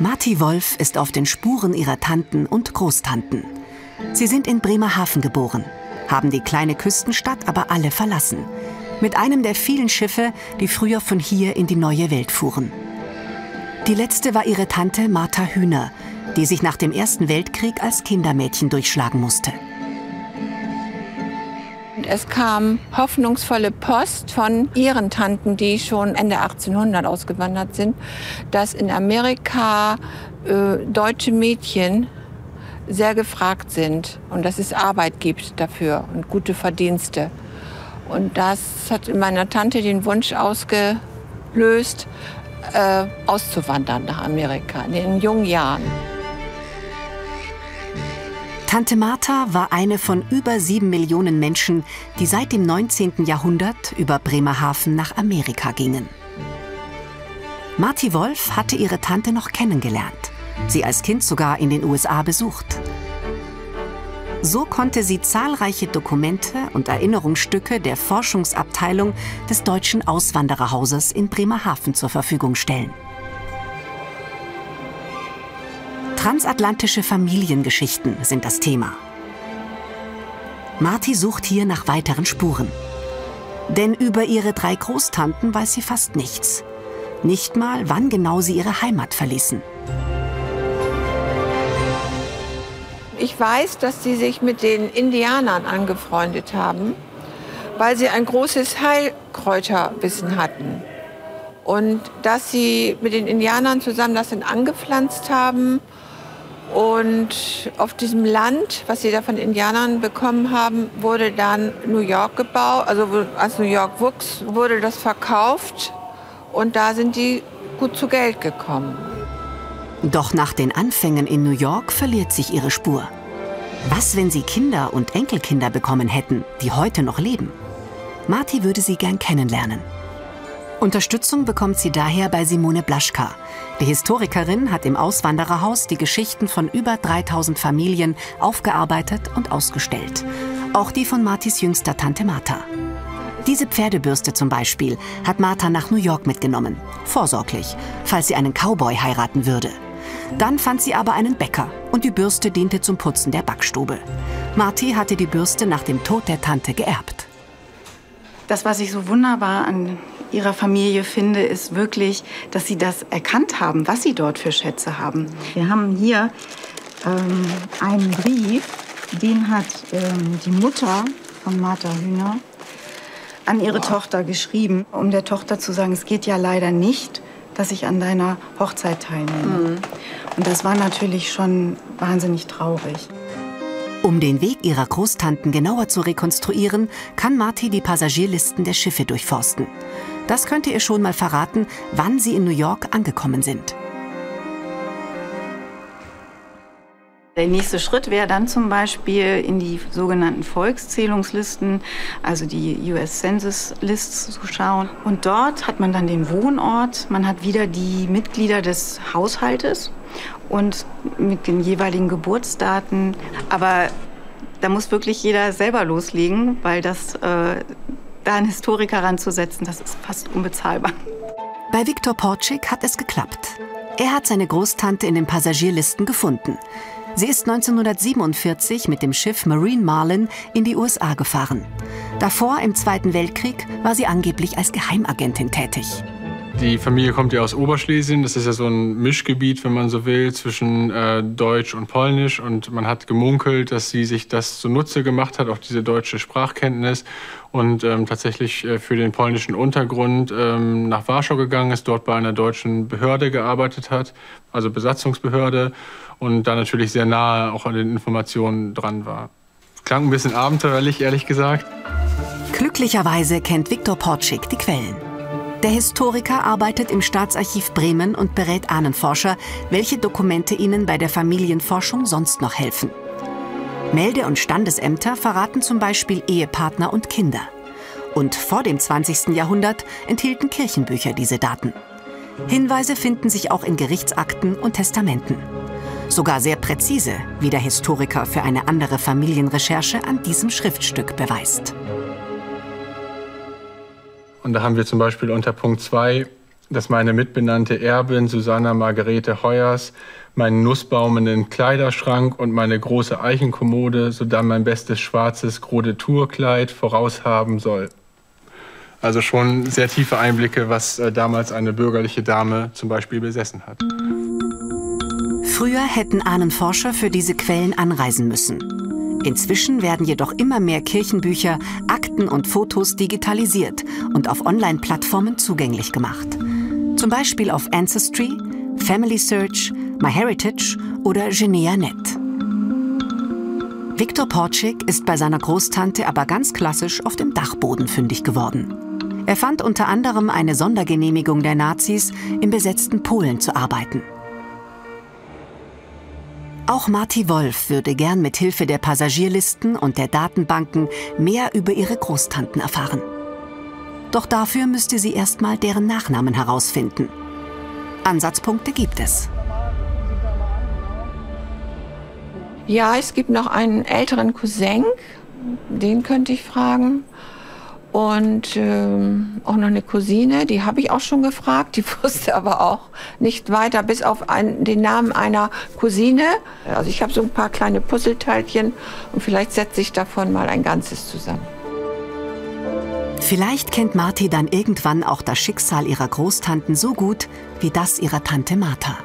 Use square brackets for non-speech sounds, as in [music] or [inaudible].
Marti Wolf ist auf den Spuren ihrer Tanten und Großtanten. Sie sind in Bremerhaven geboren, haben die kleine Küstenstadt aber alle verlassen. Mit einem der vielen Schiffe, die früher von hier in die neue Welt fuhren. Die letzte war ihre Tante Martha Hühner, die sich nach dem Ersten Weltkrieg als Kindermädchen durchschlagen musste. Es kam hoffnungsvolle Post von ihren Tanten, die schon Ende 1800 ausgewandert sind, dass in Amerika äh, deutsche Mädchen sehr gefragt sind und dass es Arbeit gibt dafür und gute Verdienste. Und das hat in meiner Tante den Wunsch ausgelöst, äh, auszuwandern nach Amerika in den jungen Jahren. Tante Martha war eine von über sieben Millionen Menschen, die seit dem 19. Jahrhundert über Bremerhaven nach Amerika gingen. Marty Wolf hatte ihre Tante noch kennengelernt, sie als Kind sogar in den USA besucht. So konnte sie zahlreiche Dokumente und Erinnerungsstücke der Forschungsabteilung des Deutschen Auswandererhauses in Bremerhaven zur Verfügung stellen. Transatlantische Familiengeschichten sind das Thema. Marty sucht hier nach weiteren Spuren. Denn über ihre drei Großtanten weiß sie fast nichts. Nicht mal, wann genau sie ihre Heimat verließen. Ich weiß, dass sie sich mit den Indianern angefreundet haben, weil sie ein großes Heilkräuterwissen hatten. Und dass sie mit den Indianern zusammen das dann angepflanzt haben und auf diesem Land, was sie da von Indianern bekommen haben, wurde dann New York gebaut. Also als New York wuchs, wurde das verkauft und da sind die gut zu Geld gekommen. Doch nach den Anfängen in New York verliert sich ihre Spur. Was, wenn sie Kinder und Enkelkinder bekommen hätten, die heute noch leben? Marty würde sie gern kennenlernen. Unterstützung bekommt sie daher bei Simone Blaschka. Die Historikerin hat im Auswandererhaus die Geschichten von über 3000 Familien aufgearbeitet und ausgestellt. Auch die von Martis jüngster Tante Martha. Diese Pferdebürste zum Beispiel hat Martha nach New York mitgenommen. Vorsorglich, falls sie einen Cowboy heiraten würde. Dann fand sie aber einen Bäcker und die Bürste diente zum Putzen der Backstube. Marty hatte die Bürste nach dem Tod der Tante geerbt. Das, was ich so wunderbar an ihrer Familie finde, ist wirklich, dass sie das erkannt haben, was sie dort für Schätze haben. Wir haben hier ähm, einen Brief, den hat ähm, die Mutter von Martha Hühner an ihre Tochter geschrieben, um der Tochter zu sagen, es geht ja leider nicht, dass ich an deiner Hochzeit teilnehme. Mhm. Und das war natürlich schon wahnsinnig traurig. Um den Weg ihrer Großtanten genauer zu rekonstruieren, kann Marty die Passagierlisten der Schiffe durchforsten. Das könnte ihr schon mal verraten, wann sie in New York angekommen sind. Der nächste Schritt wäre dann zum Beispiel in die sogenannten Volkszählungslisten, also die US Census Lists zu schauen. Und dort hat man dann den Wohnort, man hat wieder die Mitglieder des Haushaltes und mit den jeweiligen Geburtsdaten. Aber da muss wirklich jeder selber loslegen, weil das äh, da einen Historiker ranzusetzen, das ist fast unbezahlbar. Bei Viktor Porcik hat es geklappt. Er hat seine Großtante in den Passagierlisten gefunden. Sie ist 1947 mit dem Schiff Marine Marlin in die USA gefahren. Davor, im Zweiten Weltkrieg, war sie angeblich als Geheimagentin tätig. Die Familie kommt ja aus Oberschlesien. Das ist ja so ein Mischgebiet, wenn man so will, zwischen äh, Deutsch und Polnisch. Und man hat gemunkelt, dass sie sich das zunutze gemacht hat, auch diese deutsche Sprachkenntnis. Und ähm, tatsächlich äh, für den polnischen Untergrund ähm, nach Warschau gegangen ist, dort bei einer deutschen Behörde gearbeitet hat, also Besatzungsbehörde. Und da natürlich sehr nahe auch an den Informationen dran war. Klang ein bisschen abenteuerlich, ehrlich gesagt. Glücklicherweise kennt Viktor Portschik die Quellen. Der Historiker arbeitet im Staatsarchiv Bremen und berät Ahnenforscher, welche Dokumente ihnen bei der Familienforschung sonst noch helfen. Melde- und Standesämter verraten zum Beispiel Ehepartner und Kinder. Und vor dem 20. Jahrhundert enthielten Kirchenbücher diese Daten. Hinweise finden sich auch in Gerichtsakten und Testamenten. Sogar sehr präzise, wie der Historiker für eine andere Familienrecherche an diesem Schriftstück beweist. Und da haben wir zum Beispiel unter Punkt 2 dass meine mitbenannte Erbin Susanna Margarete Heuers meinen nussbaumenden Kleiderschrank und meine große Eichenkommode sodann mein bestes schwarzes Grode Tourkleid voraushaben soll. Also schon sehr tiefe Einblicke, was äh, damals eine bürgerliche Dame zum Beispiel besessen hat. Früher hätten Ahnenforscher für diese Quellen anreisen müssen. Inzwischen werden jedoch immer mehr Kirchenbücher, Akten und Fotos digitalisiert und auf Online-Plattformen zugänglich gemacht. Zum Beispiel auf Ancestry, Family Search, MyHeritage oder GeneaNet. Viktor Porcik ist bei seiner Großtante aber ganz klassisch auf dem Dachboden fündig geworden. Er fand unter anderem eine Sondergenehmigung der Nazis, im besetzten Polen zu arbeiten. Auch Marti Wolf würde gern mit Hilfe der Passagierlisten und der Datenbanken mehr über ihre Großtanten erfahren. Doch dafür müsste sie erst mal deren Nachnamen herausfinden. Ansatzpunkte gibt es. Ja, es gibt noch einen älteren Cousin, den könnte ich fragen. Und ähm, auch noch eine Cousine, die habe ich auch schon gefragt, die [laughs] wusste aber auch nicht weiter, bis auf ein, den Namen einer Cousine. Also ich habe so ein paar kleine Puzzleteilchen und vielleicht setze ich davon mal ein Ganzes zusammen. Vielleicht kennt Marti dann irgendwann auch das Schicksal ihrer Großtanten so gut wie das ihrer Tante Martha.